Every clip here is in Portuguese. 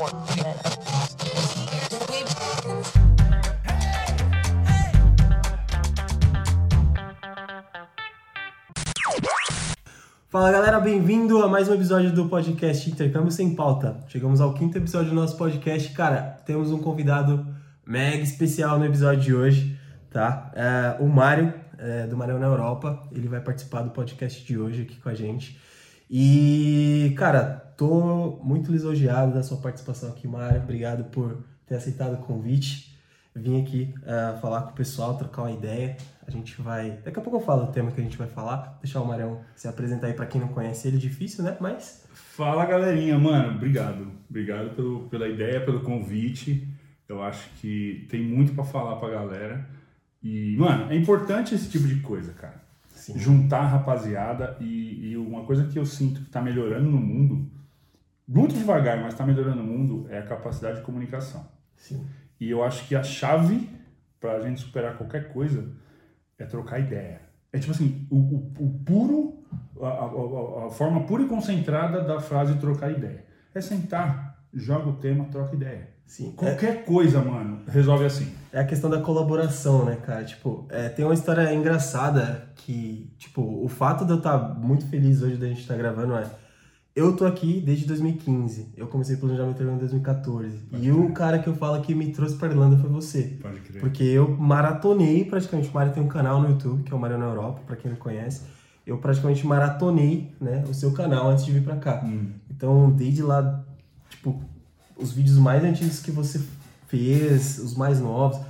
Fala galera, bem-vindo a mais um episódio do podcast Intercâmbio Sem Pauta. Chegamos ao quinto episódio do nosso podcast. Cara, temos um convidado mega especial no episódio de hoje, tá? É, o Mário, é, do Mário na Europa. Ele vai participar do podcast de hoje aqui com a gente. E, cara, tô muito lisonjeado da sua participação aqui, Mário. Obrigado por ter aceitado o convite. Vim aqui uh, falar com o pessoal, trocar uma ideia. A gente vai. Daqui a pouco eu falo o tema que a gente vai falar. Deixar o Marião se apresentar aí para quem não conhece ele. Difícil, né? Mas. Fala galerinha, mano. Obrigado. Obrigado pelo, pela ideia, pelo convite. Eu acho que tem muito para falar pra galera. E, mano, é importante esse tipo de coisa, cara. Sim. Juntar a rapaziada. E, e uma coisa que eu sinto que tá melhorando no mundo, muito devagar, mas tá melhorando no mundo, é a capacidade de comunicação. Sim. E eu acho que a chave para a gente superar qualquer coisa é trocar ideia. É tipo assim, o, o, o puro, a, a, a, forma pura e concentrada da frase trocar ideia. É sentar, joga o tema, troca ideia. Sim. Qualquer é, coisa, mano, resolve assim. É a questão da colaboração, né, cara? Tipo, é, tem uma história engraçada que, tipo, o fato de eu estar muito feliz hoje da gente estar gravando é eu tô aqui desde 2015. Eu comecei o planejamento em 2014. Pode e crer. o cara que eu falo que me trouxe pra Irlanda foi você. Pode crer. Porque eu maratonei praticamente. O Mário tem um canal no YouTube, que é o Mário na Europa, pra quem não conhece. Eu praticamente maratonei né, o seu canal antes de vir pra cá. Hum. Então, desde lá, tipo, os vídeos mais antigos que você fez, os mais novos.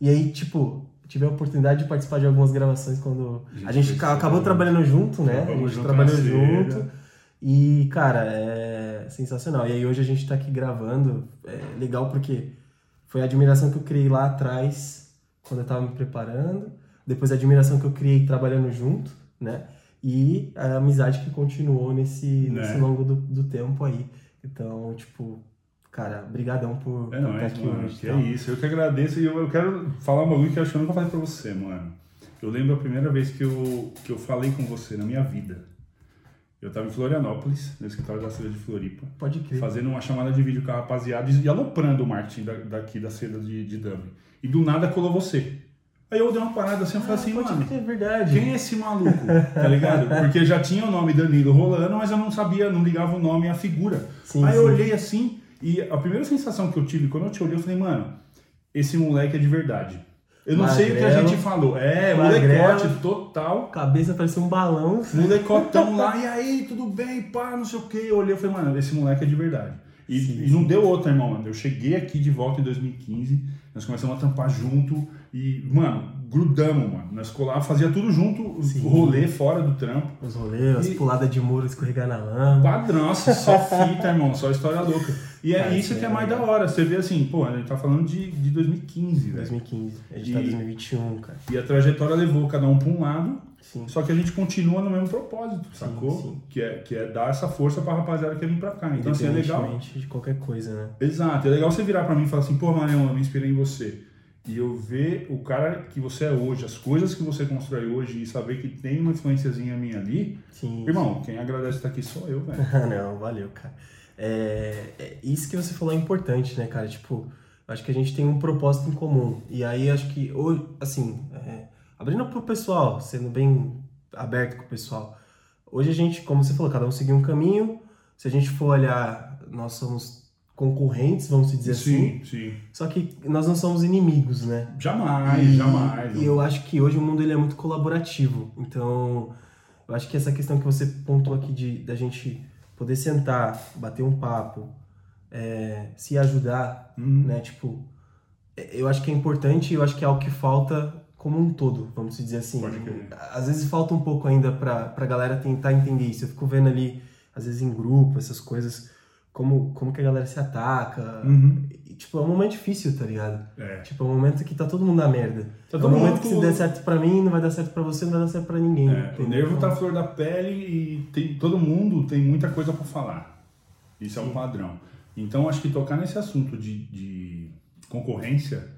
E aí, tipo, tive a oportunidade de participar de algumas gravações quando a gente, a gente acabou trabalhando junto, né? A gente trabalhou junto. E, cara, é sensacional. E aí hoje a gente tá aqui gravando. É legal porque foi a admiração que eu criei lá atrás, quando eu tava me preparando. Depois a admiração que eu criei trabalhando junto, né? E a amizade que continuou nesse, né? nesse longo do, do tempo aí. Então, tipo, cara, brigadão por, é nóis, estar aqui mano, hoje. Que é isso, eu que agradeço e eu, eu quero falar uma coisa que eu acho que eu nunca falei pra você, mano. Eu lembro a primeira vez que eu, que eu falei com você na minha vida. Eu estava em Florianópolis, no escritório da seda de Floripa. Pode crer. Fazendo uma chamada de vídeo com a rapaziada e aloprando o marketing da, daqui da seda de, de Dublin. E do nada colou você. Aí eu dei uma parada assim, eu falei ah, assim, pode mano, é verdade. quem é esse maluco? tá ligado? Porque já tinha o nome Danilo rolando, mas eu não sabia, não ligava o nome a figura. Sim, Aí sim. eu olhei assim, e a primeira sensação que eu tive quando eu te olhei, eu falei, mano, esse moleque é de verdade. Eu não Magrelo, sei o que a gente falou. É, molecote total. Cabeça parecia um balão. Molecotão lá, e aí, tudo bem, pá, não sei o que. Eu olhei e falei, mano, esse moleque é de verdade. E, sim, e não deu outra, irmão, mano. Eu cheguei aqui de volta em 2015, nós começamos a tampar junto e, mano, grudamos, mano. Nós colava, fazia tudo junto, o rolê fora do trampo. Os rolês, as puladas de muro, escorregar na lama. Padrão, só fita, irmão, só história louca. E é, isso que é mais da hora. Você vê assim, pô, a gente tá falando de, de 2015, velho. 2015. A gente e, tá em 2021, cara. E a trajetória levou cada um pra um lado. Sim. Só que a gente continua no mesmo propósito, sacou? Sim, sim. Que, é, que é dar essa força pra rapaziada que vem pra cá. Então, assim, é legal. de qualquer coisa, né? Exato. É legal você virar pra mim e falar assim, pô, Marião, eu me inspirei em você. E eu ver o cara que você é hoje, as coisas que você constrói hoje e saber que tem uma influenciazinha minha ali. Sim. Irmão, quem agradece estar aqui sou eu, velho. Não, valeu, cara. É, é, isso que você falou é importante, né, cara? Tipo, acho que a gente tem um propósito em comum. E aí acho que, hoje, assim, é, abrindo pro pessoal, sendo bem aberto com o pessoal. Hoje a gente, como você falou, cada um seguiu um caminho. Se a gente for olhar, nós somos concorrentes, vamos dizer sim, assim. Sim, Só que nós não somos inimigos, né? Jamais, e, jamais. E eu acho que hoje o mundo ele é muito colaborativo. Então, eu acho que essa questão que você pontuou aqui de da gente poder sentar, bater um papo, é, se ajudar, uhum. né? Tipo, é, eu acho que é importante e eu acho que é algo que falta como um todo, vamos dizer assim. Às vezes falta um pouco ainda pra, pra galera tentar entender isso. Eu fico vendo ali, às vezes em grupo, essas coisas, como, como que a galera se ataca. Uhum. Tipo, é um momento difícil, tá ligado? É. Tipo, é um momento que tá todo mundo na merda. Tá é um momento que se der certo pra mim, não vai dar certo pra você, não vai dar certo pra ninguém. É, o nervo tá Então, à flor da pele e tem, todo mundo tem muita coisa pra falar. Isso é um padrão. Então, acho que tocar nesse assunto de, de concorrência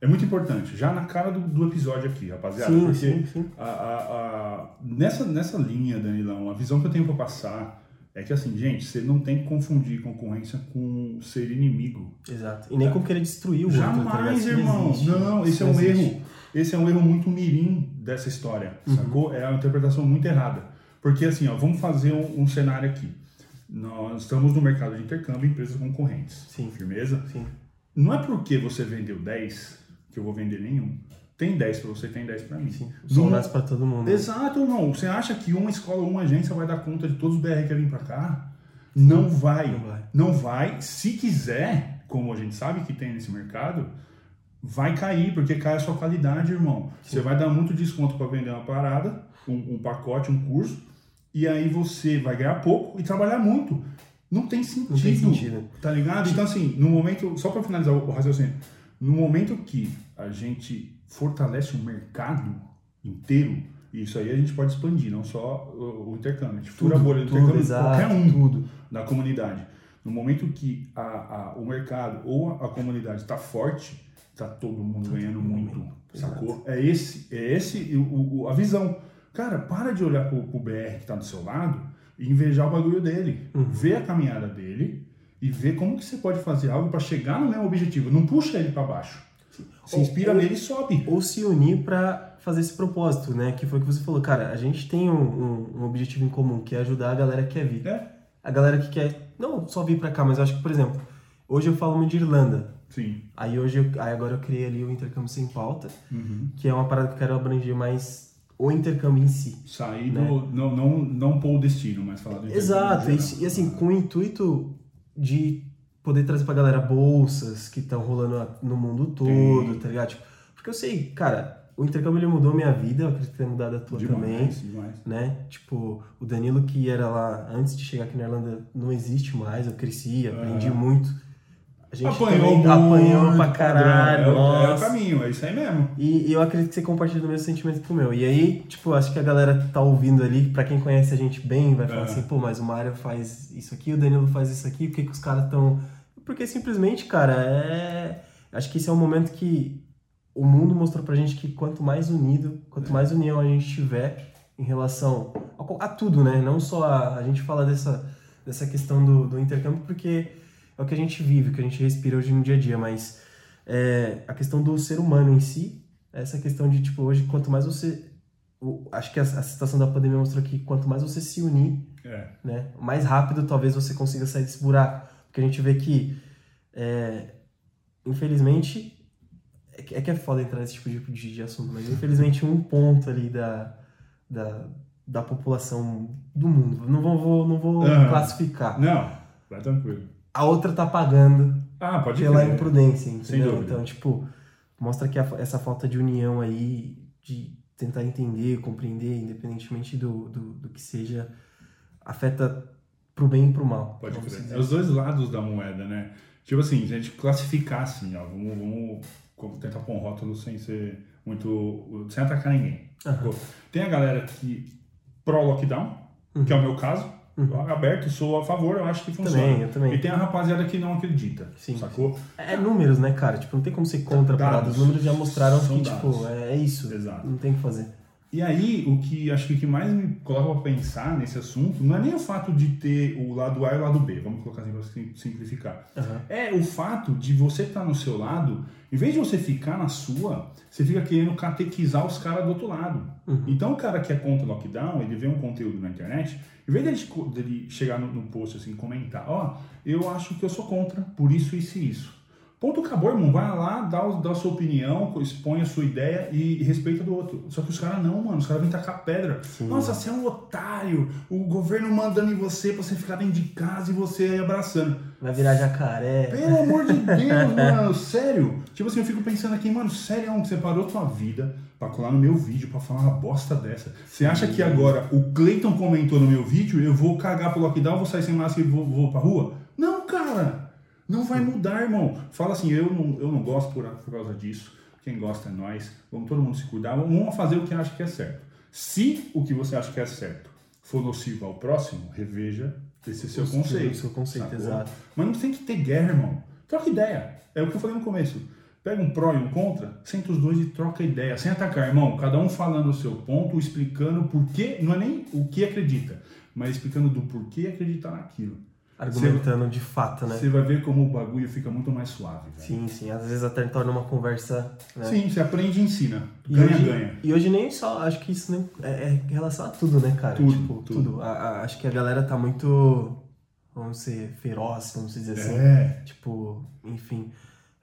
é muito importante. Já na cara do, do episódio aqui, rapaziada. Sim, porque sim, sim. A, a, a- nessa, nessa linha, Danilão, a visão que eu tenho pra passar É que assim, gente, você não tem que confundir concorrência com ser inimigo. Exato. E nem com querer destruir o Jamais, outro, tá? Isso irmão. existe. Não, esse é um existe. erro. Esse é um erro muito mirim dessa história, Uhum. sacou? É uma interpretação muito errada. Porque assim, ó, vamos fazer um, um cenário aqui. Nós estamos no mercado de intercâmbio, empresas concorrentes. Sim. Firmeza? Sim. Não é porque você vendeu 10 que eu vou vender nenhum. Tem 10 para você, tem 10 para mim. Sim. Dados pra todo mundo. Exato, irmão. Você acha que uma escola ou uma agência vai dar conta de todos os BR que vêm para cá? Não vai. Não vai. Não vai. Se quiser, como a gente sabe que tem nesse mercado, vai cair, porque cai a sua qualidade, irmão. Você vai dar muito desconto para vender uma parada, um, um pacote, um curso, e aí você vai ganhar pouco e trabalhar muito. Não tem sentido. Não tem sentido. Tá ligado? Então, assim, no momento, só para finalizar o raciocínio, no momento que a gente fortalece o mercado inteiro, isso aí a gente pode expandir, não só o, o intercâmbio. A gente fura a bolha do intercâmbio exato, qualquer um tudo. da comunidade. No momento que a, a- o mercado ou a, a comunidade está forte, tá todo mundo ganhando muito, sacou? É esse, é esse o, o- a visão. Cara, para de olhar pro, pro BR que tá do seu lado e invejar o bagulho dele. Uhum. Vê a caminhada dele e vê como que você pode fazer algo para chegar no mesmo objetivo. Não puxa ele para baixo. Se inspira ou- nele e sobe. Ou se unir pra fazer esse propósito, né? Que foi o que você falou. Cara, a gente tem um, um- um objetivo em comum, que é ajudar a galera que quer vir. É? A galera que quer, não só vir pra cá, mas eu acho que, por exemplo, hoje eu falo muito de Irlanda. Sim. Aí hoje, eu, aí agora eu criei ali o intercâmbio sem pauta, Uhum. que é uma parada que eu quero abranger mais o intercâmbio em si. Sair Né? do. Não, não, não pôr o destino, mas falar do Exato, intercâmbio e, geral. e assim, com o intuito de poder trazer pra galera bolsas que estão rolando no mundo todo, Sim. tá ligado? Tipo, porque eu sei, cara, o intercâmbio ele mudou minha vida, eu acredito que tenha mudado a tua também, Demais, demais. né? Tipo, o Danilo que era lá antes de chegar aqui na Irlanda não existe mais, eu cresci, aprendi Aham. muito. A gente Apanhou muito, apanhou pra caralho, É, o- é o caminho, é isso aí mesmo. E, e eu acredito que você compartilha o mesmo sentimento que o meu. E aí, tipo, acho que a galera tá ouvindo ali, pra quem conhece a gente bem, vai falar É. assim, pô, mas o Mário faz isso aqui, o Danilo faz isso aqui, por que, que os caras estão. Porque simplesmente, cara, é. Acho que esse é um momento que o mundo mostrou pra gente que quanto mais unido, quanto mais união a gente tiver em relação a, a tudo, né? Não só a, a gente fala dessa, dessa questão do, do intercâmbio, porque é o que a gente vive, o que a gente respira hoje no dia a dia, mas é, a questão do ser humano em si, essa questão de, tipo, hoje, quanto mais você. o- acho que a, a situação da pandemia mostrou que quanto mais você se unir, É. né, mais rápido talvez você consiga sair desse buraco. Porque a gente vê que, é, infelizmente, é que, é que é foda entrar nesse tipo de, de, de assunto, mas infelizmente um ponto ali da, da, da população do mundo, não vou, não vou Aham. classificar, Não, vai tranquilo. A outra tá pagando Ah, pode pela crer. imprudência, entendeu? Então, tipo, mostra que a- essa falta de união aí, de tentar entender, compreender, independentemente do, do, do que seja, afeta pro bem e pro mal. Pode crer. É os dois lados da moeda, né? Tipo assim, se a gente classificar assim, ó, vamos, vamos tentar pôr um rótulo sem ser muito. sem atacar ninguém. Pô, Tem a galera que pró-lockdown, que é o meu caso, Uhum. aberto, sou a favor, eu acho que funciona. Também, eu também. E tem a rapaziada que não acredita, Sim, sacou? É números, né, cara? Tipo, não tem como ser contra a parada. Os números já mostraram que, dados. tipo, é, é isso. Exato. Não tem o que fazer. E aí, o que acho que o que mais me coloca pra pensar nesse assunto não é nem o fato de ter o lado A e o lado B, vamos colocar assim pra sim- simplificar. Aham. É o fato de você estar no seu lado, em vez de você ficar na sua, você fica querendo catequizar os caras do outro lado. Uhum. Então o cara que é contra o lockdown, ele vê um conteúdo na internet, em vez dele, dele chegar no, no post assim, comentar, ó, eu acho que eu sou contra, por isso, isso e isso. Ponto, acabou, irmão. Vai lá, dá, dá a sua opinião, expõe a sua ideia e, respeita do outro. Só que os caras não, mano. Os caras vêm tacar pedra. Nossa, você é um otário. O governo mandando em você pra você ficar dentro de casa e você aí abraçando. Vai virar jacaré. Pelo amor de Deus, mano, sério. Tipo assim, eu fico pensando aqui, mano, sério, onde você parou tua vida pra colar no meu vídeo pra falar uma bosta dessa? Você acha que agora o Cleiton comentou no meu vídeo, eu vou cagar pro lockdown, vou sair sem máscara e vou, vou pra rua? Não, vai mudar, irmão. Fala assim, eu não, eu não gosto por, por causa disso. Quem gosta é nós. Vamos todo mundo se cuidar. Vamos fazer o que acha que é certo. Se o que você acha que é certo for nocivo ao próximo, reveja esse seu O conceito. seu conceito, sacou? exato. Mas não tem que ter guerra, irmão. Troca ideia. É o que eu falei no começo. Pega um pró e um contra, senta os dois e troca ideia, sem atacar, irmão. Cada um falando o seu ponto, explicando por quê, não é nem o que acredita, mas explicando do porquê acreditar naquilo. Argumentando de fato, né? Você vai ver como o bagulho fica muito mais suave. Velho. Sim, sim. Às vezes até torna uma conversa. Né? Sim, você aprende e ensina. Ganha, e hoje, ganha. E hoje nem só. Acho que isso nem, é, é em relação a tudo, né, cara? Tudo. Tipo, tudo. tudo. A, a, acho que a galera tá muito. Vamos ser feroz, vamos dizer assim. É. Tipo, enfim.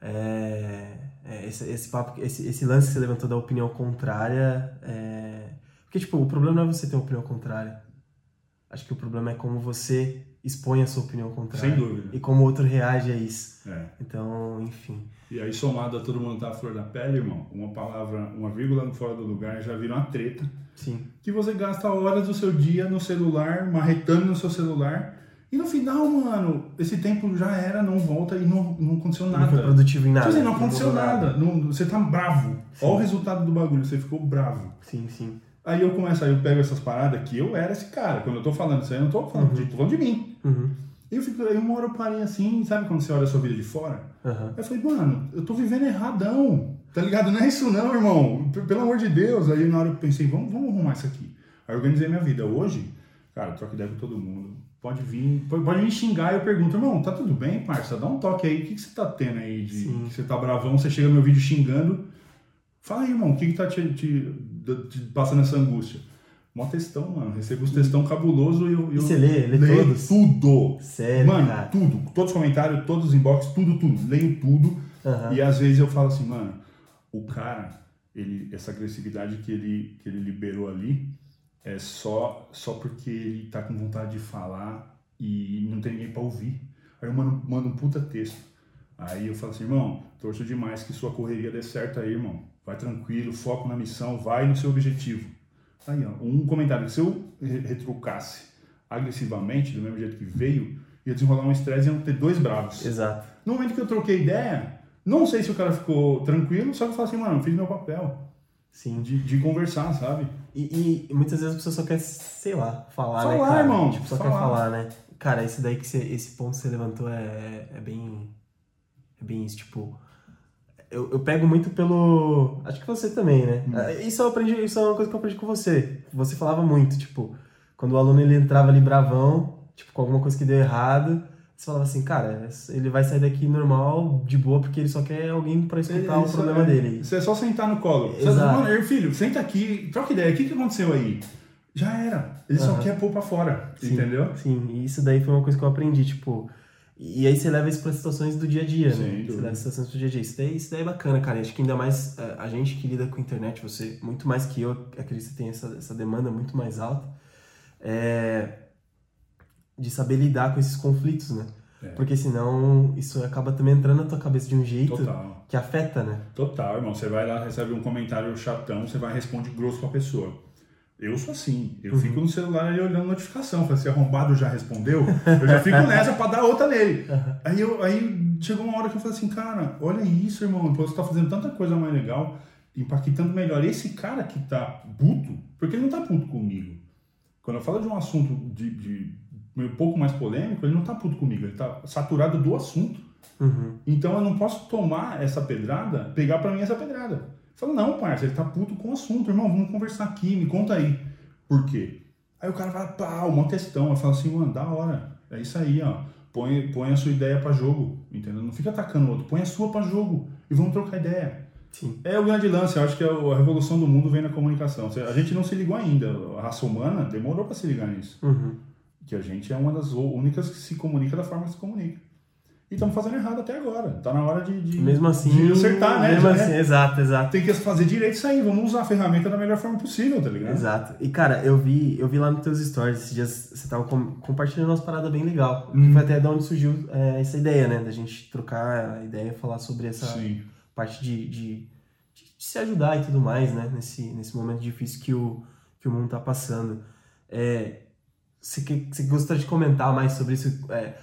É, é, esse, esse, papo, esse, esse lance que você levantou da opinião contrária. É... Porque, tipo, o problema não é você ter uma opinião contrária. Acho que o problema é como você expõe a sua opinião contrária. Sem dúvida. E como o outro reage a isso. É. Então, enfim. E aí, somado a todo mundo tá à flor da pele, irmão, uma palavra, uma vírgula fora do lugar já vira uma treta. Sim. Que você gasta horas do seu dia no celular, marretando no seu celular. E no final, mano, esse tempo já era, não volta e não, não aconteceu nada. Não foi produtivo em nada. Tipo assim, não aconteceu não nada. nada. Não, você tá bravo. Sim. Olha o resultado do bagulho, você ficou bravo. Sim, sim. Aí eu começo, aí eu pego essas paradas que eu era esse cara. Quando eu tô falando isso aí, eu não tô falando, uhum. de, tô falando de mim. Uhum. Eu fico, aí uma hora eu parei assim, sabe quando você olha a sua vida de fora? Uhum. Eu falei, mano, eu tô vivendo erradão. Tá ligado? Não é isso não, irmão. Pelo amor de Deus. Aí na hora eu pensei, vamos, vamos arrumar isso aqui. Aí eu organizei minha vida. Hoje, cara, eu troco ideia com todo mundo. Pode vir, pode, pode me xingar e eu pergunto, irmão, tá tudo bem, parça? Dá um toque aí. O que, que você tá tendo aí de você tá bravão? Você chega no meu vídeo xingando. Fala aí, irmão, o que, que tá te, te passando essa angústia? Mó textão, mano. Recebo os textão cabuloso e eu. eu e você lê? Lê leio todos? tudo. Sério? Mano, cara? tudo. Todos os comentários, todos os inbox, tudo, tudo. Leio tudo. Uhum. E às vezes eu falo assim, mano, o cara, ele, essa agressividade que ele, que ele liberou ali é só, só porque ele tá com vontade de falar e não tem ninguém pra ouvir. Aí eu mando, mando um puta texto. Aí eu falo assim, irmão, torço demais que sua correria dê certo aí, irmão. Vai tranquilo, foco na missão, vai no seu objetivo. Aí, ó, um comentário. Se eu retrucasse agressivamente, do mesmo jeito que veio, ia desenrolar um estresse e iam ter dois bravos. Exato. No momento que eu troquei ideia, não sei se o cara ficou tranquilo, só que eu falo assim, mano, eu fiz meu papel. Sim. De, de conversar, sabe? E, e, muitas vezes a pessoa só quer, sei lá, falar, falar né, cara? irmão. Tipo, só falar. quer falar, né? Cara, esse daí que você, esse ponto que você levantou é, é bem. É bem isso, tipo. Eu, eu pego muito pelo. Acho que você também, né? Hum. Isso eu aprendi, isso é uma coisa que eu aprendi com você. Você falava muito, tipo, quando o aluno ele entrava ali bravão, tipo, com alguma coisa que deu errado, você falava assim, cara, ele vai sair daqui normal, de boa, porque ele só quer alguém pra escutar o problema é, dele. Você é só sentar no colo. Você Exato. Mano, filho, senta aqui, troca ideia, o que, que aconteceu aí? Já era. Ele só Aham. quer pôr pra fora, Sim, entendeu? Sim, e isso daí foi uma coisa que eu aprendi, tipo. E aí você leva isso pra situações do dia a dia, Sem né? dúvida. Você leva situações do dia a dia. Isso daí, isso daí é bacana, cara. Acho que ainda mais eh, a gente que lida com a internet, você, muito mais que eu, acredito que você tem essa, essa demanda muito mais alta, é, de saber lidar com esses conflitos, né? É. Porque senão isso acaba também entrando na tua cabeça de um jeito Total. que afeta, né? Total, irmão. Você vai lá, recebe um comentário chatão, você vai responde grosso pra pessoa. Eu sou assim. Eu Uhum. fico no celular olhando notificação. Falei, se arrombado já respondeu, eu já fico nessa pra dar outra nele. Aí, eu, aí chegou uma hora que eu falei assim, cara, olha isso, irmão. Você tá fazendo tanta coisa mais legal, impactando melhor. Esse cara que tá puto, porque ele não tá puto comigo. Quando eu falo de um assunto de, de um pouco mais polêmico, ele não tá puto comigo. Ele tá saturado do assunto. Uhum. Então eu não posso tomar essa pedrada, pegar pra mim essa pedrada. Fala, não, parça, ele tá puto com o assunto, irmão, vamos conversar aqui, me conta aí. Por quê? Aí o cara vai, pá, uma questão, eu falo assim, mano, da hora, é isso aí, ó. Põe, põe a sua ideia pra jogo, entendeu? Não fica atacando o outro, põe a sua pra jogo e vamos trocar ideia. Sim. É o grande lance, eu acho que a a revolução do mundo vem na comunicação. A gente não se ligou ainda, a raça humana demorou pra se ligar nisso. Uhum. Que a gente é uma das únicas que se comunica da forma que se comunica. E estamos fazendo errado até agora. Tá na hora de, de, Mesmo assim. de acertar, né? Mesmo Já assim, é. exato, exato. Tem que fazer direito isso aí. Vamos usar a ferramenta da melhor forma possível, tá ligado? Exato. E cara, eu vi, eu vi lá nos teus stories, esses dias você tava com- compartilhando umas paradas bem legal. Que Uhum. foi até de onde surgiu é, essa ideia, né? Da gente trocar a ideia e falar sobre essa Sim. parte de, de, de se ajudar e tudo mais, né? Nesse, nesse momento difícil que o, que o mundo tá passando. É, você, você gostaria de comentar mais sobre isso? É,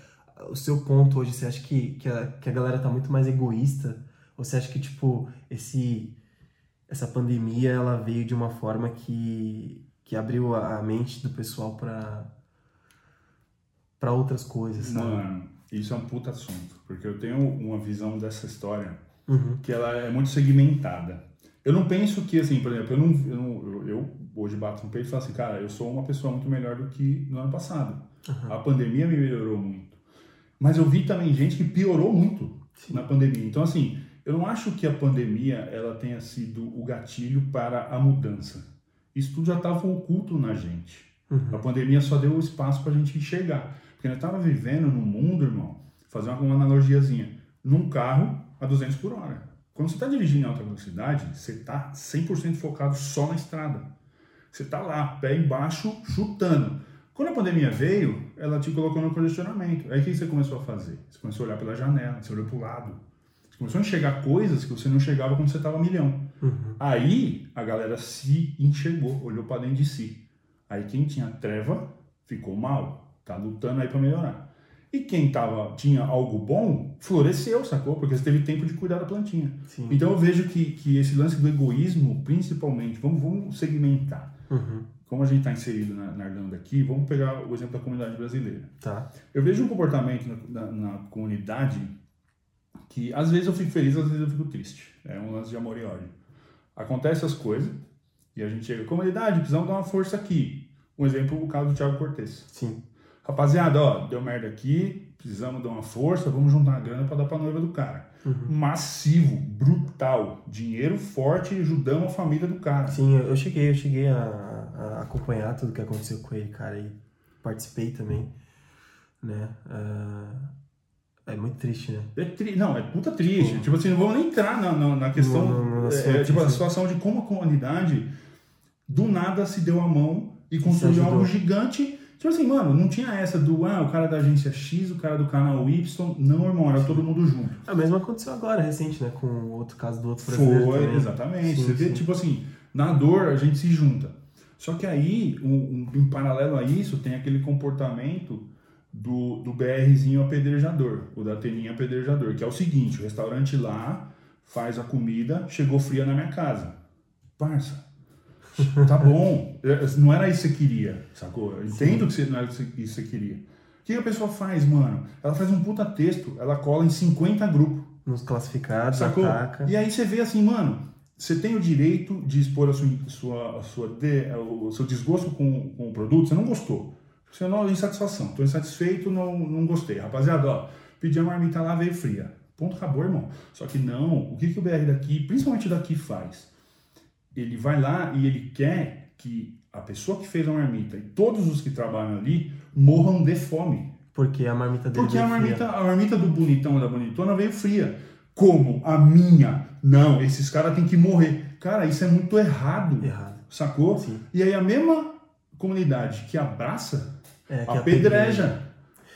o seu ponto hoje, você acha que, que, a, que a galera tá muito mais egoísta? Ou você acha que, tipo, esse, essa pandemia, ela veio de uma forma que, que abriu a, mente do pessoal para para outras coisas, sabe? Mano, isso é um puta assunto. Porque eu tenho uma visão dessa história Uhum. que ela é muito segmentada. Eu não penso que, assim, por exemplo, eu, não, eu, não- eu- eu hoje bato no peito e falo assim, cara, eu sou uma pessoa muito melhor do que no ano passado. A pandemia me melhorou muito. Mas eu vi também gente que piorou muito na pandemia. Então, assim, eu não acho que a pandemia ela tenha sido o gatilho para a mudança. Isso tudo já estava oculto na gente. A pandemia só deu espaço para a gente enxergar. Porque nós estávamos vivendo num mundo, irmão, fazer uma analogiazinha, num carro a 200 por hora. Quando você está dirigindo em alta velocidade, você está 100% focado só na estrada. Você está lá, pé embaixo, chutando. Quando a pandemia veio, ela te colocou no congestionamento. Aí o que você começou a fazer? Você começou a olhar pela janela, você olhou para o lado. Você começou a enxergar coisas que você não enxergava quando você estava a milhão. Aí a galera se enxergou, olhou para dentro de si. Aí quem tinha treva ficou mal, tá lutando aí para melhorar. E quem tava, tinha algo bom, floresceu, sacou? Porque você teve tempo de cuidar da plantinha. Sim. Então eu vejo que, que esse lance do egoísmo, principalmente, vamos, vamos segmentar. Uhum. Como a gente está inserido na, na Irlanda aqui, vamos pegar o exemplo da comunidade brasileira. Tá. Eu vejo um comportamento na, na- na comunidade que às vezes eu fico feliz, às vezes eu fico triste. É um lance de amor e ódio. Acontece as coisas e a gente chega, comunidade, precisamos dar uma força aqui. Um exemplo, o caso do Thiago Cortes. Sim. Rapaziada, ó, deu merda aqui, precisamos dar uma força, vamos juntar a grana para dar pra noiva do cara. Massivo, brutal, dinheiro forte, ajudamos a família do cara. Sim, eu cheguei, eu cheguei a, a acompanhar tudo que aconteceu com ele, cara, e participei também, né? Ah, é muito triste, né? É tri... Não, é puta triste. Tipo assim, não vamos nem entrar na, na, na questão. Não, não, não, é, tipo, a sim. situação de como a comunidade do nada se deu a mão e construiu algo gigante. Tipo assim, mano, não tinha essa do ah, o cara da agência X, o cara do canal Y. Não, irmão, era todo mundo junto. A mesma aconteceu agora, recente, né? Com o outro caso do outro brasileiro Foi, também. exatamente. Sim, Você vê, sim. tipo assim, na dor a gente se junta. Só que aí, um, um- em paralelo a isso, tem aquele comportamento do, do BRzinho apedrejador, o da teninha apedrejador, que é o seguinte, o restaurante lá faz a comida, chegou fria na minha casa. Parça, tá bom, é, não era isso que você queria, sacou? Eu entendo que você, não era isso que você queria. O que a pessoa faz, mano? Ela faz um puta texto, ela cola em 50 grupos. Nos classificados, Sacou? ataca. E aí você vê assim, mano, você tem o direito de expor a sua, sua, a sua de- o seu desgosto com, com o produto, você não gostou. Você não insatisfação, tô insatisfeito, não, não gostei. Rapaziada, ó, pedi a marmita lá, veio fria. Ponto, acabou, irmão. Só que não, o que, que o BR daqui, principalmente daqui, faz? Ele vai lá e ele quer que a pessoa que fez a marmita e todos os que trabalham ali morram de fome. Porque a marmita dele Porque a veio fria. marmita, a marmita do bonitão e da bonitona veio fria. Como? A minha. Não, esses caras têm que morrer. Cara, isso é muito errado. Errado. Sacou? Sim. E aí a mesma comunidade que abraça, É, que apedreja.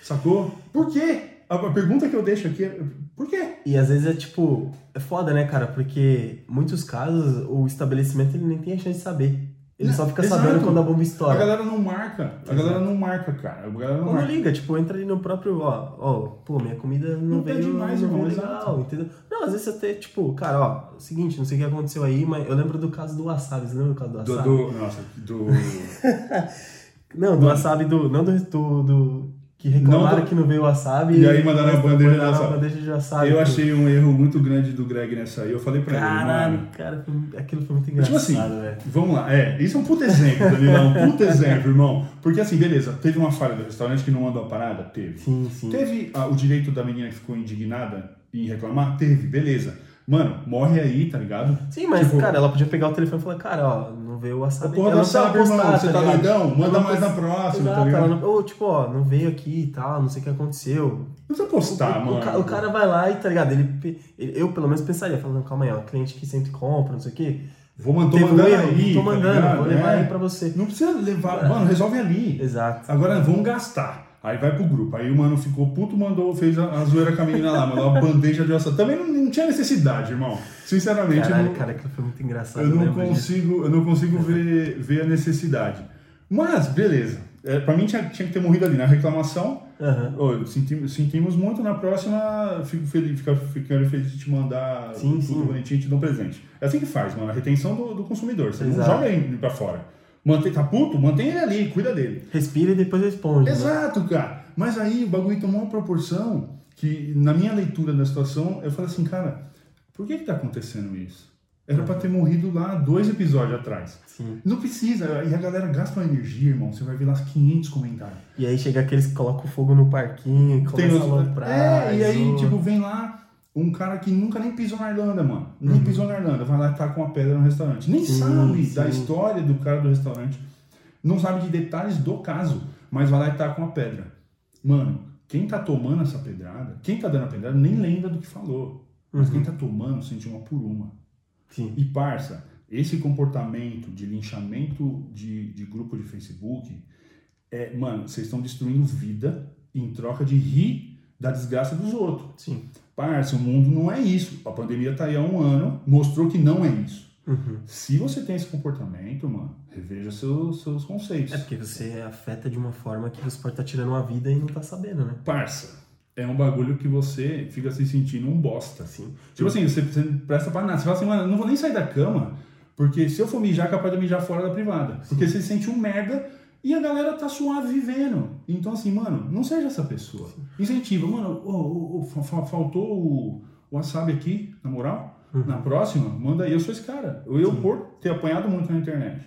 Sacou? Por quê? A pergunta que eu deixo aqui é: por quê? E às vezes é tipo, é foda, né, cara? Porque muitos casos o estabelecimento ele nem tem a chance de saber. Ele só fica exato. sabendo quando a bomba A estoura. galera não marca. A galera não marca, cara. A galera não não marca. liga, tipo, entra ali no próprio, ó, ó, pô, minha comida não, Não veio, pede mais, não irmão, legal, entendeu? Não, às vezes até, tipo, cara, ó, seguinte, não sei o que aconteceu aí, mas eu lembro do caso do wasabi, você lembra do caso do Do, wasabi? do- nossa, do. Não, do wasabi do, não do, do, do que reclamaram Não do- que não veio wasabi. E aí mandaram a bandeja de mandaram a wasabi. bandeja de wasabi. Eu achei um erro muito grande do Greg nessa aí. Eu falei pra ele, Caralho, cara, aquilo foi muito Tipo engraçado, assim, vamos lá. É, isso é um puto exemplo, Danilão. Um puto exemplo, irmão. Porque assim, beleza, teve uma falha do restaurante que não mandou a parada? Teve. Sim, sim. Teve ah, o direito da menina que ficou indignada em reclamar? Teve, beleza. Mano, morre aí, tá ligado? Sim, mas, Tipo, cara, ela podia pegar o telefone e falar, cara, ó, não veio o wasabi. porra sabe, irmão. postar, Você tá ligado? doidão? Manda mais na próxima, Exato, tá ligado? não- Ou, tipo, ó, não veio aqui e tal, não sei o que aconteceu. Não precisa postar, o, Tá, mano. o ca- o cara vai lá e, tá ligado? Ele, ele- eu, pelo menos, pensaria, falando, calma aí, ó, cliente que sempre compra, não sei o quê. Vou mandar, tô mandando aí. tô tá mandando, ligado? vou levar É. aí pra você. Não precisa levar. Mano, resolve ali. Exato. Agora vamos gastar. Aí vai pro grupo. Aí o mano ficou puto, mandou, fez a, a zoeira com a menina lá, mandou uma bandeja de ossa. Também não, não tinha necessidade, irmão. Sinceramente, eu Caralho, não, cara, aquilo foi muito engraçado. eu não disso. consigo, eu não consigo ver, ver a necessidade. Mas, beleza. É, pra mim tinha, tinha que ter morrido ali na reclamação. Ô, sentimos, sentimos muito, na próxima fico feliz, ficando feliz de te mandar Sim, tudo sim. bonitinho e te dou um presente. É assim que faz, mano. A retenção do, do consumidor. Você não Exato. joga ele pra fora. Mantém, tá puto? Mantém ele ali, cuida dele. Respira e depois responde. né? Exato, cara. Mas aí o bagulho tomou uma proporção que, na minha leitura da situação, eu falei assim, cara, Por que que tá acontecendo isso? Era pra ter morrido lá dois episódios atrás. Sim. Não precisa. E a galera gasta uma energia, irmão. Você vai ver lá 500 comentários. E aí chega aqueles que colocam fogo no parquinho e Tem começa os- a aloprar. É, e aí, zoa. tipo, vem lá um cara que nunca nem pisou na Irlanda, mano. Nem pisou na Irlanda. Vai lá e tá com uma pedra no restaurante. Nem Uhum. Sim, sabe sim. da história do cara do restaurante. Não sabe de detalhes do caso. Mas vai lá e tá com a pedra. Mano, quem tá tomando essa pedrada, quem tá dando a pedrada, nem lembra do que falou. Mas Uhum. quem tá tomando sente uma por uma. Sim. E parça, esse comportamento de linchamento de, de grupo de Facebook, é, mano, vocês estão destruindo vida em troca de rir da desgraça dos outros. Sim. Parça, o mundo não é isso. A pandemia tá aí há um ano, mostrou que não é isso. Uhum. Se você tem esse comportamento, mano, reveja seus, seus conceitos. É porque você afeta de uma forma que você pode estar tirando uma vida e não tá sabendo, né? Parça, é um bagulho que você fica se sentindo um bosta. Assim. Tipo assim, você, você não presta pra nada. Você fala assim, mano, não vou nem sair da cama, porque se eu for mijar, é capaz de mijar fora da privada. Porque você se sente um merda e a galera tá suave vivendo. Então, assim, mano, não seja essa pessoa. Incentiva. Mano, ô, fa- fa- faltou o wasabi aqui, na moral? Na próxima, manda aí. Eu sou esse cara. Eu, eu por ter apanhado muito na internet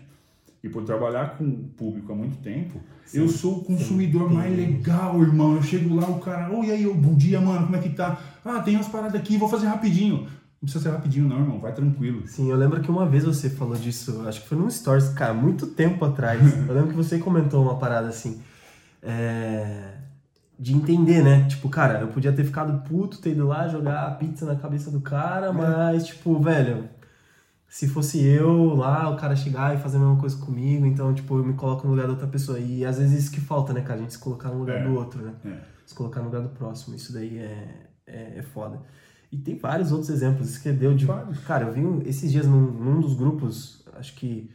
e por trabalhar com o público há muito tempo, eu sou o consumidor mais legal, irmão. Eu chego lá, o cara, oi, aí, bom dia, mano, como é que tá? Ah, tem umas paradas aqui, vou fazer rapidinho. Não precisa ser rapidinho, não, irmão, vai tranquilo. Sim, eu lembro que uma vez você falou disso, acho que foi num Stories, cara, muito tempo atrás. Eu lembro que você comentou uma parada assim. é, De entender, né? Tipo, cara, eu podia ter ficado puto, ter ido lá jogar a pizza na cabeça do cara, mas, tipo, velho, se fosse eu lá, o cara chegar e fazer a mesma coisa comigo, então, tipo, eu me coloco no lugar da outra pessoa. E às vezes isso que falta, né, cara? A gente se colocar no lugar É. do outro, né? É. se colocar no lugar do próximo. Isso daí é, é, é foda. E tem vários outros exemplos. Isso que deu de. Vários. Cara, eu vi um- esses dias num, num dos grupos, acho que.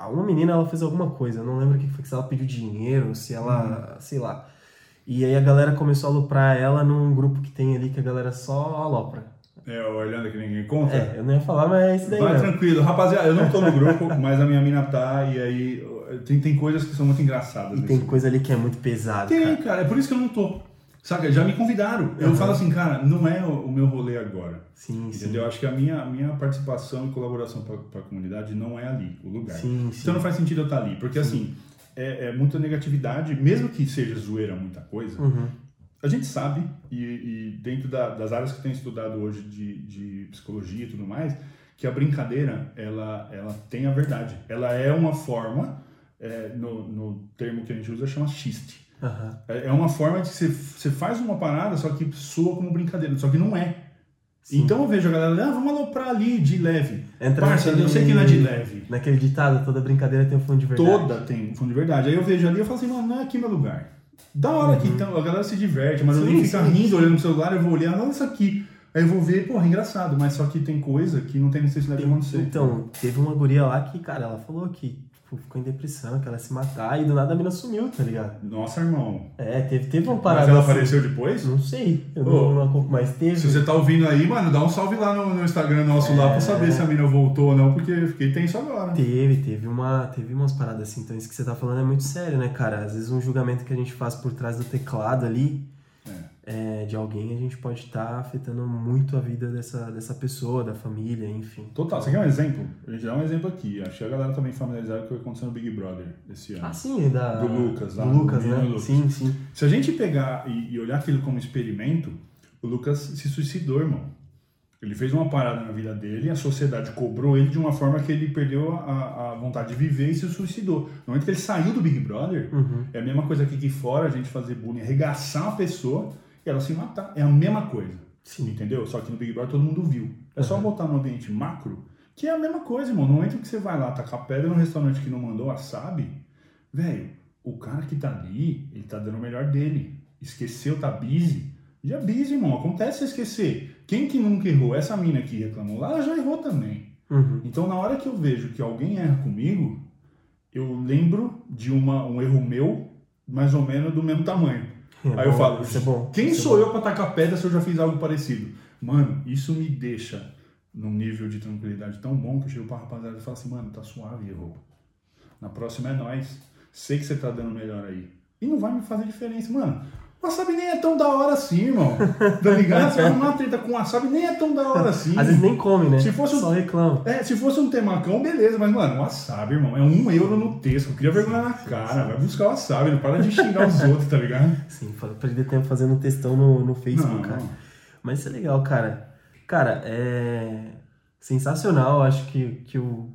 Uma menina ela fez alguma coisa, eu não lembro o que foi, se ela pediu dinheiro, se ela. sei lá. E aí a galera começou a aloprar ela num grupo que tem ali que a galera só alopra. É, olhando que ninguém conta. É, eu não ia falar, mas é isso daí Vai mesmo. tranquilo. Rapaziada, eu não tô no grupo, mas a minha mina tá, e aí tem, tem coisas que são muito engraçadas. E tem coisa ali que é muito pesada. Tem, cara. cara, é por isso que eu não tô. Saca? Já me convidaram. Eu Uhum. falo assim, cara, não é o, o meu rolê agora. Sim, sim. Entendeu? Acho que a minha, a minha participação e colaboração para a comunidade não é ali, o lugar. Sim, sim. Então não faz sentido eu estar ali. Porque assim, é, é muita negatividade, mesmo que seja zoeira muita coisa, Uhum. A gente sabe, e, e dentro da- das áreas que tenho estudado hoje de, de psicologia e tudo mais, que a brincadeira, ela, ela tem a verdade. Ela é uma forma, é, no, no termo que a gente usa, chama xiste. Aham. É é uma forma de que você, você faz uma parada, só que soa como brincadeira, só que não é. Sim. Então eu vejo a galera, ah, vamos aloprar ali de leve. Entra Parça, naquele- eu sei que não é de leve. Naquele ditado, toda brincadeira tem um fundo de verdade. Toda tem um fundo de verdade. Aí eu vejo ali e falo assim, mano, não é aqui meu lugar. Da hora que então, a galera se diverte, mas Sim, alguém fica sim, rindo, sim. olhando no celular, eu vou olhar, olha isso aqui. Aí eu vou ver, porra, engraçado, mas só que tem coisa que não tem necessidade de acontecer. Então, teve uma guria lá que, cara, ela falou que tipo, ficou em depressão, que ela ia se matar e do nada a mina sumiu, tá ligado? Nossa, irmão. É, teve, teve uma parada. Mas ela assim. apareceu depois? Não sei, eu Ô, não, não acompanho, mas teve. Se você tá ouvindo aí, mano, dá um salve lá no, no Instagram nosso lá pra saber se a mina voltou ou não, porque eu fiquei tenso agora. Teve, teve uma, teve umas paradas assim. Então isso que você tá falando é muito sério, né, cara? Às vezes um julgamento que a gente faz por trás do teclado ali é, de alguém, a gente pode estar afetando muito a vida dessa, dessa pessoa, da família, enfim. Total. Você quer um exemplo? A gente dá um exemplo aqui. Acho que a galera também familiarizada com o que aconteceu no Big Brother esse ano. Ah, sim, da, Do Lucas lá, Do Lucas, né? Lucas. Sim, sim. Se a gente pegar e, e olhar aquilo como experimento, o Lucas se suicidou, irmão. Ele fez uma parada na vida dele, a sociedade cobrou ele de uma forma que ele perdeu a, a vontade de viver e se suicidou. No momento que ele saiu do Big Brother, Uhum. é a mesma coisa que aqui fora a gente fazer bullying, arregaçar uma pessoa ela se matar. É a mesma coisa. Sim. Entendeu? Só que no Big Brother todo mundo viu. É só Uhum. botar no ambiente macro, que é a mesma coisa, irmão. No momento que você vai lá tacar pedra no restaurante que não mandou wasabi, velho, o cara que tá ali, ele tá dando o melhor dele. Esqueceu, tá busy. Já busy, irmão. Acontece esquecer. Quem que nunca errou? Essa mina que reclamou lá, ela já errou também. Uhum. Então, na hora que eu vejo que alguém erra comigo, eu lembro de uma, um erro meu, mais ou menos do mesmo tamanho. É Aí eu bom, falo, isso é quem isso é sou bom. eu pra tacar pedra se eu já fiz algo parecido? Mano, isso me deixa num nível de tranquilidade tão bom que eu chego pra rapaziada e falo assim, mano, tá suave, errou. Na próxima é nós. Sei que você tá dando melhor aí. E não vai me fazer diferença, mano. Wasabi nem é tão da hora assim, irmão. Tá ligado? Você arrumar uma treta com wasabi nem é tão da hora assim. Às vezes nem come, né? Se fosse um- Só reclama. É, se fosse um temacão, beleza, mas, mano, wasabi, irmão, é um euro no texto. Cria vergonha na cara, vai buscar wasabi, não para de xingar os outros, tá ligado? Sim, perder tempo fazendo um textão no, no Facebook, Não. cara. Mas isso é legal, cara. Cara, é sensacional. Eu acho que, que, o,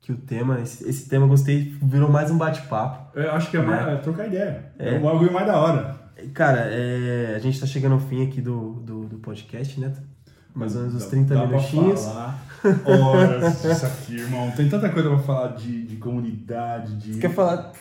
que o tema, esse, esse tema eu gostei, virou mais um bate-papo. Eu acho que é, mais, Né? é trocar ideia. É. É. o bagulho mais da hora. Cara, é, a gente tá chegando ao fim aqui do, do, do podcast, né? Mais ou menos uns Dá- 30 dá pra minutinhos. falar horas disso aqui, irmão. Tem tanta coisa pra falar de, de comunidade, de. Você quer falar?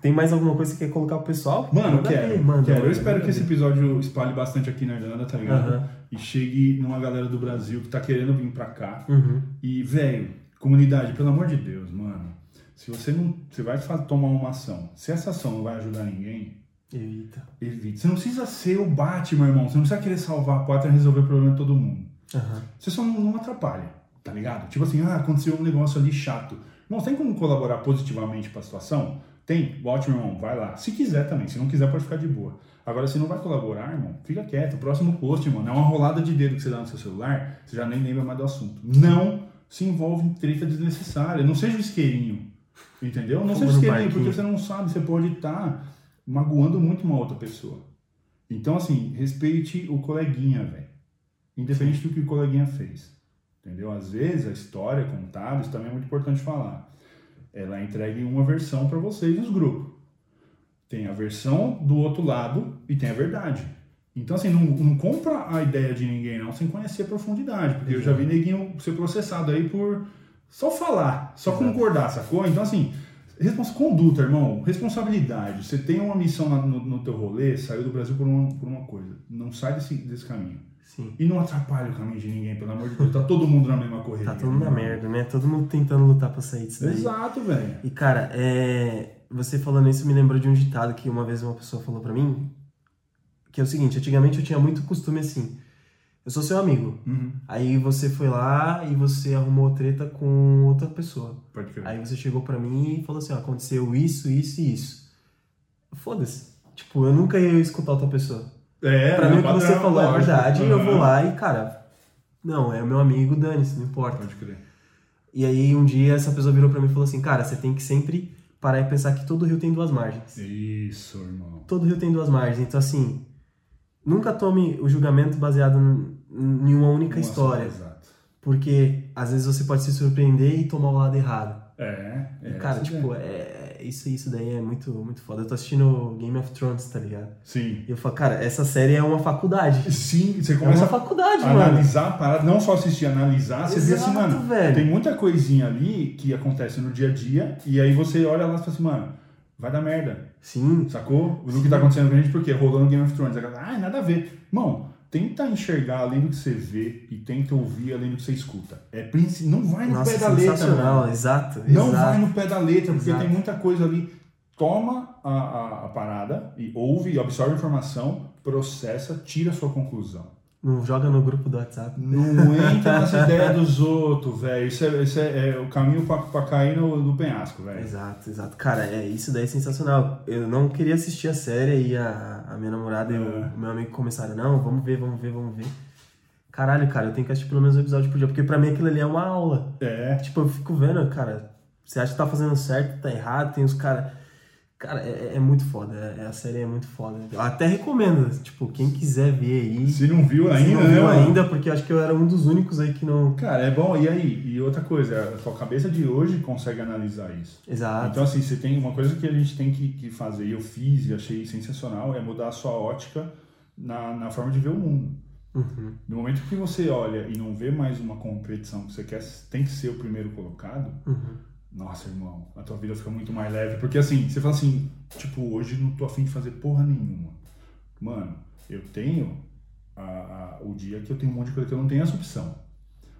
Tem mais alguma coisa que você quer colocar pro pessoal? Mano, Manda quero. ver, manda, quero. Eu espero que esse episódio espalhe bastante aqui na Irlanda, tá ligado? Aham. E chegue numa galera do Brasil que tá querendo vir pra cá. Uhum. E, velho, comunidade, pelo amor de Deus, mano. Se você não. Você vai tomar uma ação. Se essa ação não vai ajudar ninguém, Eita. evite. Você não precisa ser o Batman, irmão. Você não precisa querer salvar a pátria e resolver o problema de todo mundo. Aham. Você só não, não atrapalha, tá ligado? Tipo assim, ah, aconteceu um negócio ali chato. Irmão, você tem como colaborar positivamente pra situação? Tem? Ótimo, irmão, vai lá. Se quiser também, se não quiser pode ficar de boa. Agora, se não vai colaborar, irmão, fica quieto. Próximo post, irmão, é uma rolada de dedo que você dá no seu celular, você já nem lembra mais do assunto. Não se envolve em treta desnecessária. Não seja o isqueirinho, entendeu? Não Fogo seja isqueirinho, porque você não sabe, você pode estar magoando muito uma outra pessoa. Então, assim, respeite o coleguinha, velho. Independente do que o coleguinha fez. Entendeu? Às vezes a história contada, isso também é muito importante falar. Ela entrega uma versão para vocês nos grupos. Tem a versão do outro lado e tem a verdade. Então, assim, não, não compra a ideia de ninguém, não, sem conhecer a profundidade. Porque eu já vi neguinho ser processado aí por só falar, só Exato. concordar, sacou? Então, assim, respons conduta, irmão, responsabilidade. Você tem uma missão no, no teu rolê, saiu do Brasil por uma, por uma coisa. Não sai desse, desse caminho. Sim. E não atrapalha o caminho de ninguém, pelo amor de Deus. Tá todo mundo na mesma correria. Tá todo mundo na merda, né? Todo mundo tentando lutar pra sair disso daí. Exato, velho. E cara, é... você falando isso me lembrou de um ditado que uma vez uma pessoa falou pra mim, que é o seguinte, antigamente eu tinha muito costume assim, eu sou seu amigo, Uhum. aí você foi lá e você arrumou treta com outra pessoa, Pode crer. aí você chegou pra mim e falou assim, ó, aconteceu isso, isso e isso. Foda-se, tipo, eu nunca ia escutar outra pessoa. É, pra mim o que você falou é lógico. verdade, eu vou lá e, cara, não, é meu amigo, dane-se, não importa. Pode crer. E aí um dia essa pessoa virou pra mim e falou assim, cara, você tem que sempre parar e pensar que todo rio tem duas margens. Isso, irmão. Todo rio tem duas margens. Então, assim, nunca tome o julgamento baseado em uma única Uma história. só, Exato. Porque às vezes você pode se surpreender e tomar o lado errado. É, E, é. cara, essa tipo, ideia. é, isso, isso daí é muito, muito foda. Eu tô assistindo Game of Thrones, tá ligado? Sim. E eu falo, cara, essa série é uma faculdade. Sim, você É começa uma faculdade, a mano. analisar a parada, não só assistir, analisar, você vê assim, Exato, mano, velho. tem muita coisinha ali que acontece no dia a dia, e aí você olha lá e fala assim, mano, vai dar merda. Sim, Sacou? O que tá acontecendo com a gente, porque rolou no Game of Thrones. Aí, Ah, nada a ver. Irmão, tenta enxergar além do que você vê e tenta ouvir além do que você escuta. É Não vai no nossa, pé da letra, mano. exato. Não exato. vai no pé da letra, porque Exato. tem muita coisa ali. Toma a, a, a parada e ouve e absorve a informação, processa, tira a sua conclusão. Não joga no grupo do WhatsApp. Não entra nas ideias dos outros, velho. Isso, é, isso é, é o caminho pra, pra cair no, no penhasco, velho. Exato, exato. Cara, é, isso daí é sensacional. Eu não queria assistir a série e a, a minha namorada e o, É. o meu amigo começaram, não, vamos ver, vamos ver, vamos ver. Caralho, cara, eu tenho que assistir pelo menos um episódio por dia, porque pra mim aquilo ali é uma aula. É. Tipo, eu fico vendo, cara, você acha que tá fazendo certo, tá errado, tem os caras. Cara, é, é muito foda, é- a série é muito foda. Eu até recomendo, tipo, quem quiser ver aí. Se não viu se ainda, não né, viu mano? ainda, porque eu acho que eu era um dos únicos aí que não. Cara, é bom. E aí? E outra coisa, a sua cabeça de hoje consegue analisar isso. Exato. Então, assim, você tem uma coisa que a gente tem que, que fazer, e eu fiz e achei sensacional, é mudar a sua ótica na, na forma de ver o mundo. Uhum. No momento que você olha e não vê mais uma competição que você quer, tem que ser o primeiro colocado, Uhum. Nossa, irmão, a tua vida fica muito mais leve. Porque assim, você fala assim, tipo, hoje não tô afim de fazer porra nenhuma. Mano, eu tenho a- a- o dia que eu tenho um monte de coisa que eu não tenho essa opção.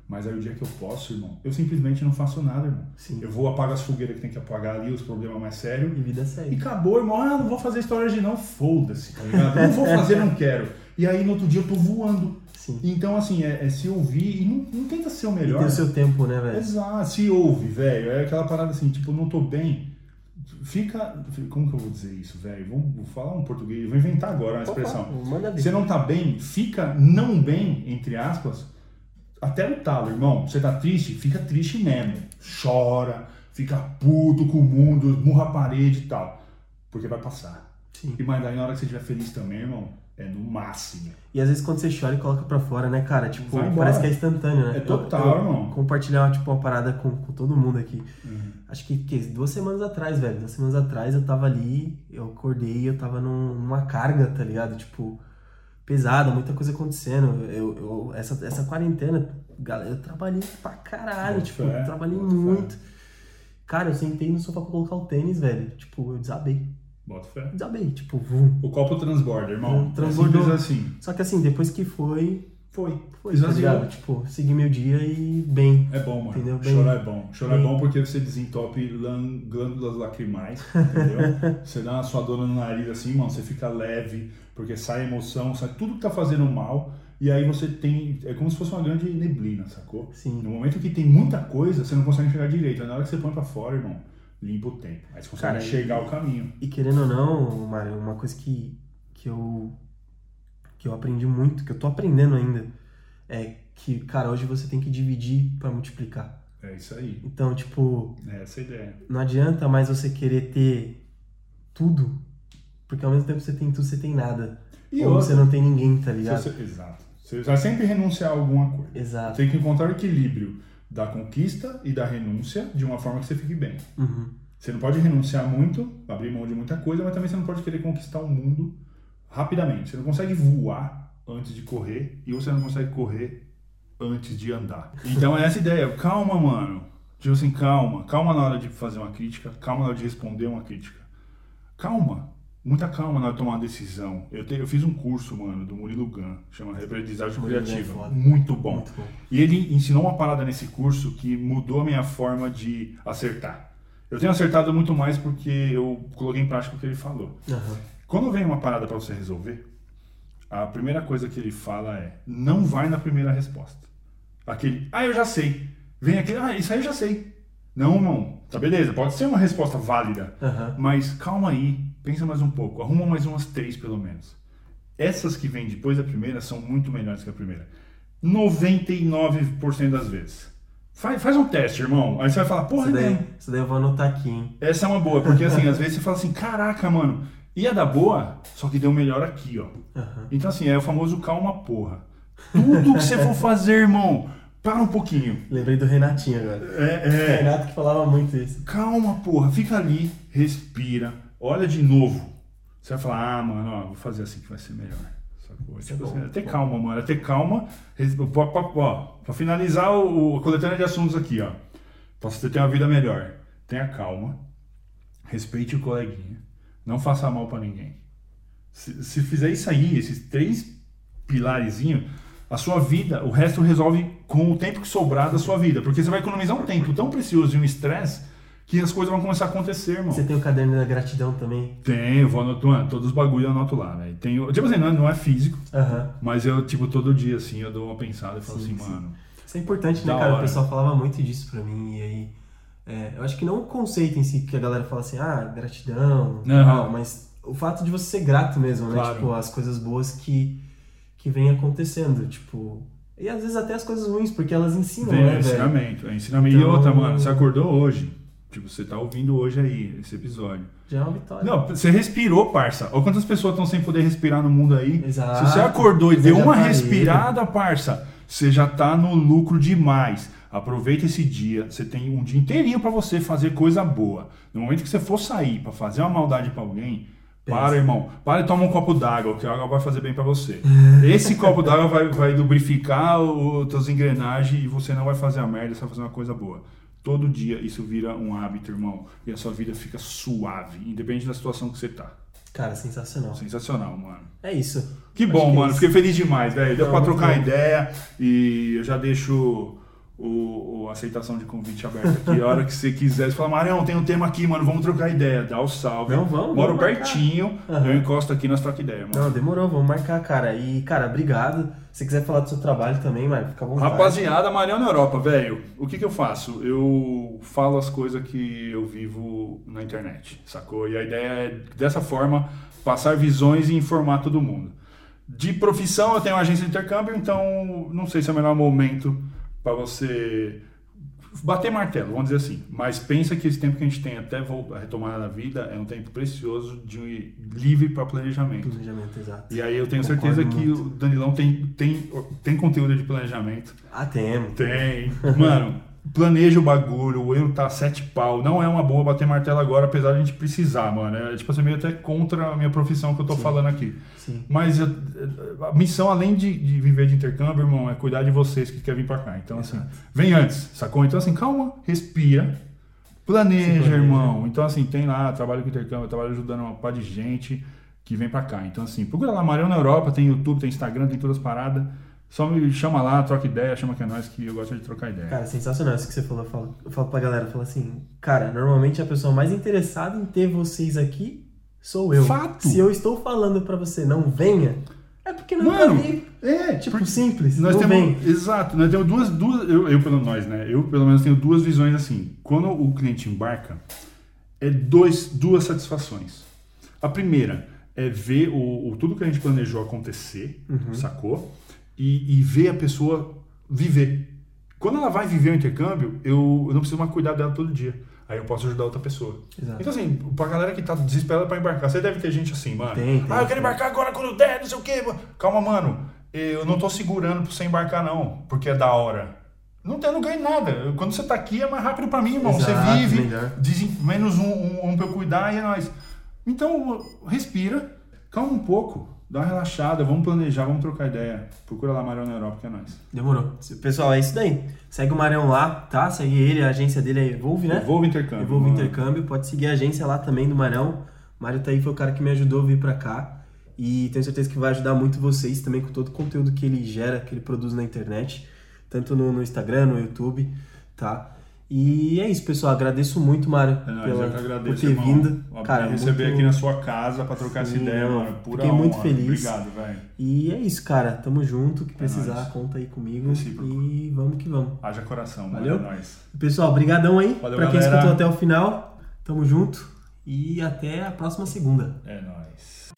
Mas aí o dia que eu posso, irmão, eu simplesmente não faço nada, irmão. Sim. Eu vou apagar as fogueiras que tem que apagar ali, os problemas mais sérios. E vida E segue. acabou, irmão. Ah, não vou fazer história de não, foda-se, tá ligado? Não vou fazer, não quero. E aí no outro dia eu tô voando. Sim. Então, assim, é, é se ouvir e não, não tenta ser o E melhor. tem o seu tempo, né, velho? Exato, se ouve, velho. É aquela parada assim, tipo, não tô bem. fica. Como que eu vou dizer isso, velho? Vamos falar um português, vou inventar agora uma expressão. Você não tá bem, fica não bem, entre aspas, até o talo, irmão. Você tá triste, fica triste mesmo. Chora, fica puto com o mundo, murra a parede e tal. Porque vai passar. Sim. E mas daí na hora que você estiver feliz também, irmão, é no máximo. E às vezes quando você chora e coloca pra fora, né, cara? Tipo, parece que é instantâneo, né? É total, eu, eu irmão. Compartilhar, tipo, uma parada com, com todo mundo aqui. Uhum. Acho que, que duas semanas atrás, velho. Duas semanas atrás eu tava ali, eu acordei e eu tava num- numa carga, tá ligado? Tipo, pesada, muita coisa acontecendo. Eu, eu- essa, essa quarentena, galera, eu trabalhei pra caralho, tipo, eu trabalhei boto fé. muito. Cara, eu sentei no sofá pra colocar o tênis, velho. Tipo, eu desabei. Bota fé. Desabei, tipo, vum. O copo transborda, irmão. Transbordou. É assim. Só que assim, depois que foi, Foi. foi, tá Esvaziou. ligado? Tipo, segui meu dia e bem. É bom, mano. Entendeu? Bem- Chorar é bom. Chorar bem- é bom porque você desentope glândulas lacrimais, entendeu? você dá uma suadora no nariz assim, mano, você fica leve, porque sai emoção, sai tudo que tá fazendo mal, e aí você tem. É como se fosse uma grande neblina, sacou? Sim. No momento que tem muita coisa, você não consegue enxergar direito. Aí na hora que você põe pra fora, irmão, limpa o tempo. Aí você consegue Cara, enxergar o caminho. E querendo ou não, Mário, uma coisa que, que eu que eu aprendi muito, que eu tô aprendendo ainda, é que, cara, hoje você tem que dividir pra multiplicar. É isso aí. Então, tipo, É essa a ideia. não adianta mais você querer ter tudo, porque ao mesmo tempo você tem tudo, você tem nada. E Ou outra, você não tem ninguém, tá ligado? você- exato. Você vai sempre renunciar a alguma coisa. Exato. Tem que encontrar o equilíbrio da conquista e da renúncia de uma forma que você fique bem. Uhum. Você não pode renunciar muito, abrir mão de muita coisa, mas também você não pode querer conquistar o mundo rapidamente. Você não consegue voar antes de correr e você não consegue correr antes de andar. Então é essa ideia. Calma, mano. Tipo assim, calma. Calma na hora de fazer uma crítica, calma na hora de responder uma crítica. Calma. Muita calma na hora de tomar uma decisão. Eu, te- eu fiz um curso, mano, do Murilo Gun, chama Aprendizagem é Criativa. Muito bom. Muito bom. E ele ensinou uma parada nesse curso que mudou a minha forma de acertar. Eu tenho acertado muito mais porque eu coloquei em prática o que ele falou. Aham. Quando vem uma parada para você resolver, a primeira coisa que ele fala é: não vai na primeira resposta. Aquele, ah, eu já sei. Vem aquele, ah, isso aí eu já sei. Não, irmão, tá beleza, pode ser uma resposta válida, Aham. mas calma aí, pensa mais um pouco, arruma mais umas três pelo menos. Essas que vêm depois da primeira são muito melhores que a primeira. 99% das vezes. Faz, faz um teste, irmão. Aí você vai falar, porra, Isso daí, isso daí eu vou anotar aqui, hein? Essa é uma boa, porque assim, às vezes você fala assim, caraca, mano, ia dar boa, só que deu melhor aqui, ó. Aham. Então assim, é o famoso calma porra. Tudo que você for fazer, irmão, para um pouquinho. Lembrei do Renatinho agora. É, O é. Renato que falava muito isso. Calma, porra, fica ali, respira, olha de novo. Você vai falar, ah, mano, ó, vou fazer assim que vai ser melhor. Sacou? Isso é Tipo bom, assim, é ter bom. calma, mano, é ter calma. pra finalizar o, a coletânea de assuntos aqui, ó. Pra você ter uma vida melhor, tenha calma, respeite o coleguinha, não faça mal pra ninguém. Se, se fizer isso aí, esses três pilarezinhos, a sua vida, o resto resolve com o tempo que sobrar da sua vida. Porque você vai economizar um tempo tão precioso e um estresse que as coisas vão começar a acontecer, irmão. Você tem o caderno da gratidão também. Tem, eu vou anotar, mano, todos os bagulhos eu anoto lá, velho. Tem, tipo assim, não é, não é físico, Aham. mas eu, tipo, todo dia, assim, eu dou uma pensada e falo Sim, assim, sim. mano, Isso é importante, né, cara? hora. O pessoal falava muito disso pra mim. E aí. é, eu acho que não o conceito em si, que a galera fala assim, ah, gratidão, Aham. tal, mas o fato de você ser grato mesmo, né? Claro. Tipo, as coisas boas que, que vêm acontecendo. Tipo. E às vezes até as coisas ruins, porque elas ensinam, vem né, é ensinamento, é ensinamento. Então- E outra, mano, você acordou hoje, tipo, você tá ouvindo hoje aí, esse episódio. Já é uma vitória. Não, você respirou, parça. Olha quantas pessoas estão sem poder respirar no mundo aí. Exato. Se você acordou e Você deu uma tá respirada, parça, você já tá no lucro demais. Aproveita esse dia. Você tem um dia inteirinho pra você fazer coisa boa. No momento que você for sair pra fazer uma maldade pra alguém, para, Pensa. irmão. Para e toma um copo d'água, que a água vai fazer bem pra você. Esse copo d'água vai, vai lubrificar os teus engrenagens e você não vai fazer a merda, você vai fazer uma coisa boa. Todo dia isso vira um hábito, irmão. E a sua vida fica suave, independente da situação que você tá. Cara, sensacional. Sensacional, mano. É isso. Que bom, que é mano. isso. Fiquei feliz demais, velho. Deu pra trocar ideia e eu já deixo o, o aceitação de convite aberto aqui. A hora que você quiser, você fala, Marião, tem um tema aqui, mano, vamos trocar ideia. Dá o salve. Não, vamos, Moro vamos pertinho, Aham. eu encosto aqui, nós troca ideia, mano. Não, demorou, vamos marcar, cara. E, cara, obrigado. Se você quiser falar do seu trabalho também, mano, fica à vontade. Rapaziada, Marião na Europa, velho. O que que eu faço? Eu falo as coisas que eu vivo na internet, sacou? E a ideia é, dessa forma, passar visões e informar todo mundo. De profissão, eu tenho uma agência de intercâmbio, então não sei se é o melhor momento para você bater martelo, vamos dizer assim. Mas pensa que esse tempo que a gente tem até voltar, retomar na vida é um tempo precioso de livre para planejamento. Planejamento, exato. E aí eu tenho Concordo certeza que muito. o Danilão tem, tem, tem conteúdo de planejamento. Ah, temos. Tem. Mano, planeja o bagulho, o euro tá sete pau. Não é uma boa bater martelo agora, apesar de a gente precisar, mano. É tipo assim, meio até contra a minha profissão que eu tô falando aqui. Sim. Mas eu- a missão, além de, de viver de intercâmbio, irmão, é cuidar de vocês que querem vir pra cá. Então, assim, vem antes, sacou? Então, assim, calma, respira, planeja, planeja. irmão. Então, assim, tem lá, trabalho com intercâmbio, trabalho ajudando uma par de gente que vem pra cá. Então, assim, procura lá, Marião na Europa, tem YouTube, tem Instagram, tem todas as paradas. Só me chama lá, troca ideia, chama que é nós, que eu gosto de trocar ideia. Cara, sensacional isso que você falou. Eu falo, eu falo pra galera, eu falo assim, cara, normalmente a pessoa mais interessada em ter vocês aqui sou eu. Fato. Se eu estou falando pra você não venha, é porque não Mano, tá vir. é, Tipo, simples, Nós temos, exato, nós temos duas, duas eu, eu pelo nós, né? Eu pelo menos tenho duas visões assim. Quando o cliente embarca, é dois, duas satisfações. A primeira é ver o, o- tudo que a gente planejou acontecer, Uhum. sacou? E, e ver a pessoa viver. Quando ela vai viver o intercâmbio, eu, eu não preciso mais cuidar dela todo dia. Aí eu posso ajudar outra pessoa. Exato. Então, assim, pra galera que tá desesperada pra embarcar, você deve ter gente assim, mano. Tem, tem, ah, eu quero embarcar agora quando der, não sei o quê. mano." Calma, mano. Eu não tô segurando pra você embarcar, não, porque é da hora. Não, tem, eu não ganho nada. Quando você tá aqui é mais rápido pra mim, irmão. Exato, você vive, melhor. desen- menos um, um, um pra eu cuidar e é nóis. Então, respira, calma um pouco, dá uma relaxada, vamos planejar, vamos trocar ideia. Procura lá Marião na Europa, que é nóis. Demorou. Pessoal, é isso daí. Segue o Marião lá, tá? Segue ele, a agência dele é Evolve, né? Evolve Intercâmbio. Evolve. Intercâmbio. Pode seguir a agência lá também do Marião. O Mário tá aí, foi o cara que me ajudou a vir pra cá. E tenho certeza que vai ajudar muito vocês também com todo o conteúdo que ele gera, que ele produz na internet. Tanto no, no Instagram, no YouTube, tá? E é isso, pessoal. Agradeço muito, Mário, É pela, agradeço, por ter irmão. vindo. Cara, receber muito- aqui na sua casa pra trocar essa Sim, ideia, não, mano. Pura fiquei muito honra. feliz. Obrigado, velho. E é isso, cara. Tamo junto. Que precisar, nóis. conta aí comigo. Recíproco. E vamos que vamos. Haja coração, mano. Valeu? É nóis. Pessoal, brigadão aí Valeu, pra quem galera. escutou até o final. Tamo junto e até a próxima segunda. É nóis.